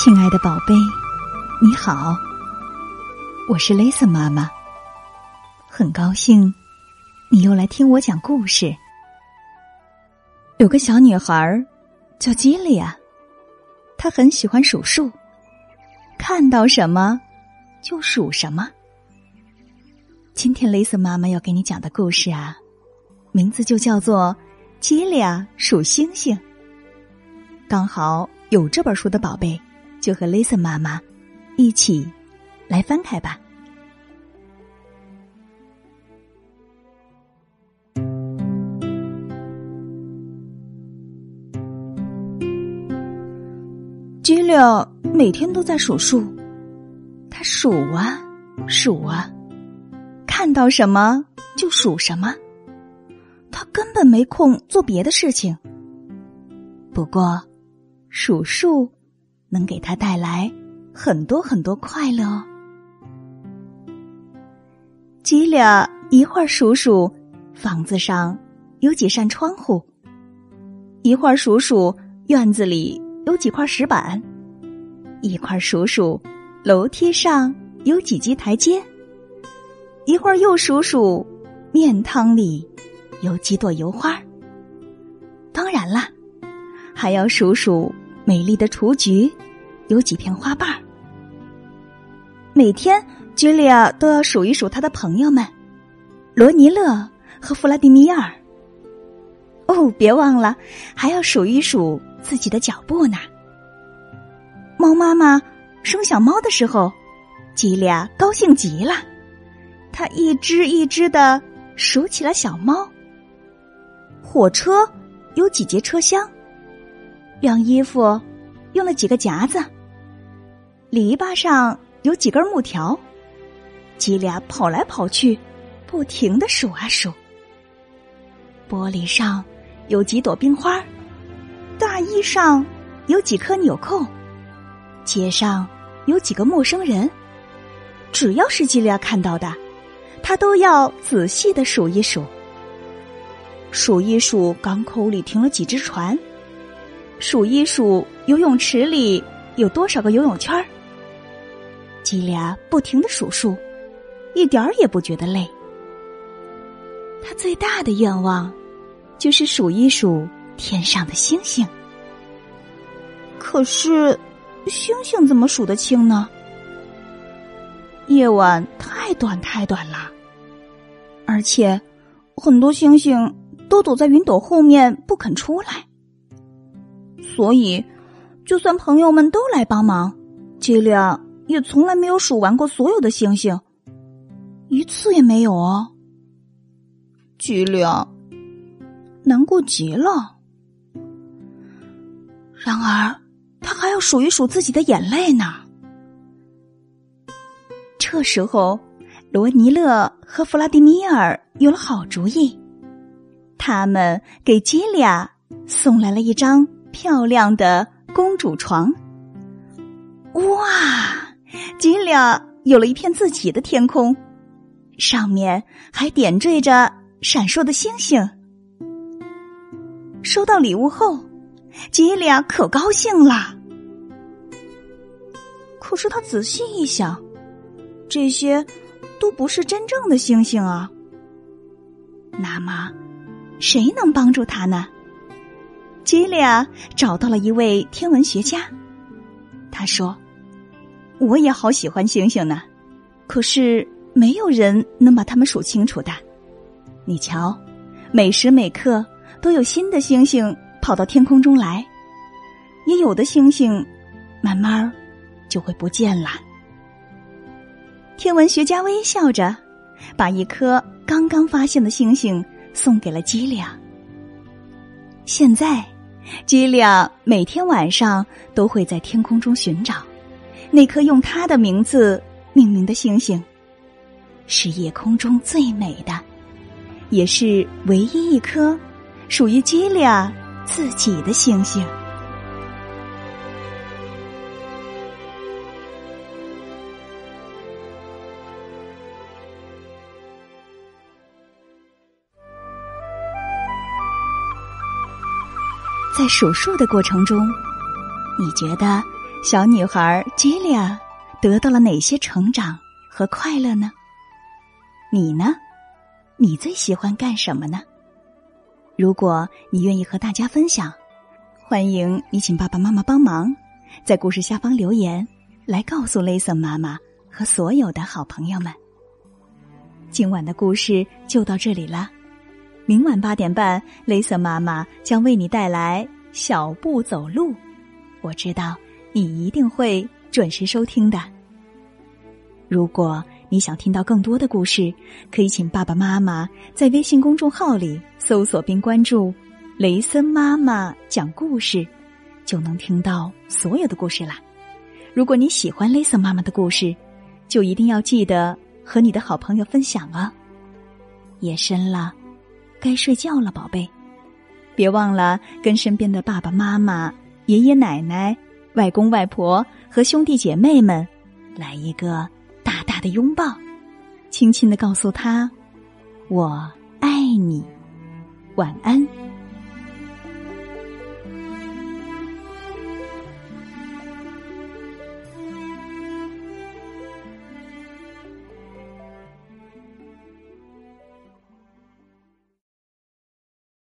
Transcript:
亲爱的宝贝，你好，我是蕾丝妈妈。很高兴你又来听我讲故事。有个小女孩叫吉利亚，她很喜欢数数，看到什么就数什么。今天蕾丝妈妈要给你讲的故事啊，名字就叫做《吉利亚数星星》。刚好有这本书的宝贝。就和 Lisa 妈妈一起来翻开吧。吉利每天都在数数，他数啊数啊，看到什么就数什么，他根本没空做别的事情。不过，数数。能给他带来很多很多快乐哦。吉俩一会儿数数房子上有几扇窗户，一会儿数数院子里有几块石板，一会儿数数楼梯上有几级台阶，一会儿又数数面汤里有几朵油花。当然啦，还要数数。美丽的雏菊，有几片花瓣儿。每天，吉利亚都要数一数他的朋友们，罗尼勒和弗拉迪米尔。哦，别忘了，还要数一数自己的脚步呢。猫妈妈生小猫的时候，吉利亚高兴极了，他一只一只的数起了小猫。火车有几节车厢？晾衣服用了几个夹子，篱笆上有几根木条，吉俩跑来跑去，不停的数啊数。玻璃上有几朵冰花，大衣上有几颗纽扣，街上有几个陌生人。只要是吉利亚看到的，他都要仔细的数一数。数一数港口里停了几只船。数一数游泳池里有多少个游泳圈儿，吉俩不停的数数，一点儿也不觉得累。他最大的愿望就是数一数天上的星星。可是，星星怎么数得清呢？夜晚太短太短了，而且很多星星都躲在云朵后面不肯出来。所以，就算朋友们都来帮忙，吉良也从来没有数完过所有的星星，一次也没有哦。吉良难过极了。然而，他还要数一数自己的眼泪呢。这时候，罗尼勒和弗拉迪米尔有了好主意，他们给吉俩送来了一张。漂亮的公主床，哇！吉俩有了一片自己的天空，上面还点缀着闪烁的星星。收到礼物后，吉俩可高兴了。可是他仔细一想，这些都不是真正的星星啊。那么，谁能帮助他呢？吉俩找到了一位天文学家，他说：“我也好喜欢星星呢，可是没有人能把它们数清楚的。你瞧，每时每刻都有新的星星跑到天空中来，也有的星星慢慢就会不见了。”天文学家微笑着，把一颗刚刚发现的星星送给了吉俩。现在。吉俩每天晚上都会在天空中寻找那颗用他的名字命名的星星，是夜空中最美的，也是唯一一颗属于吉俩自己的星星。在数数的过程中，你觉得小女孩吉利亚得到了哪些成长和快乐呢？你呢？你最喜欢干什么呢？如果你愿意和大家分享，欢迎你请爸爸妈妈帮忙，在故事下方留言，来告诉雷森妈妈和所有的好朋友们。今晚的故事就到这里了，明晚八点半，雷森妈妈将为你带来《小步走路》，我知道你一定会准时收听的。如果你想听到更多的故事，可以请爸爸妈妈在微信公众号里搜索并关注“雷森妈妈讲故事”，就能听到所有的故事啦。如果你喜欢雷森妈妈的故事，就一定要记得和你的好朋友分享啊！夜深了，该睡觉了，宝贝，别忘了跟身边的爸爸妈妈、爷爷奶奶、外公外婆和兄弟姐妹们来一个大大。的拥抱，轻轻的告诉他：“我爱你，晚安。”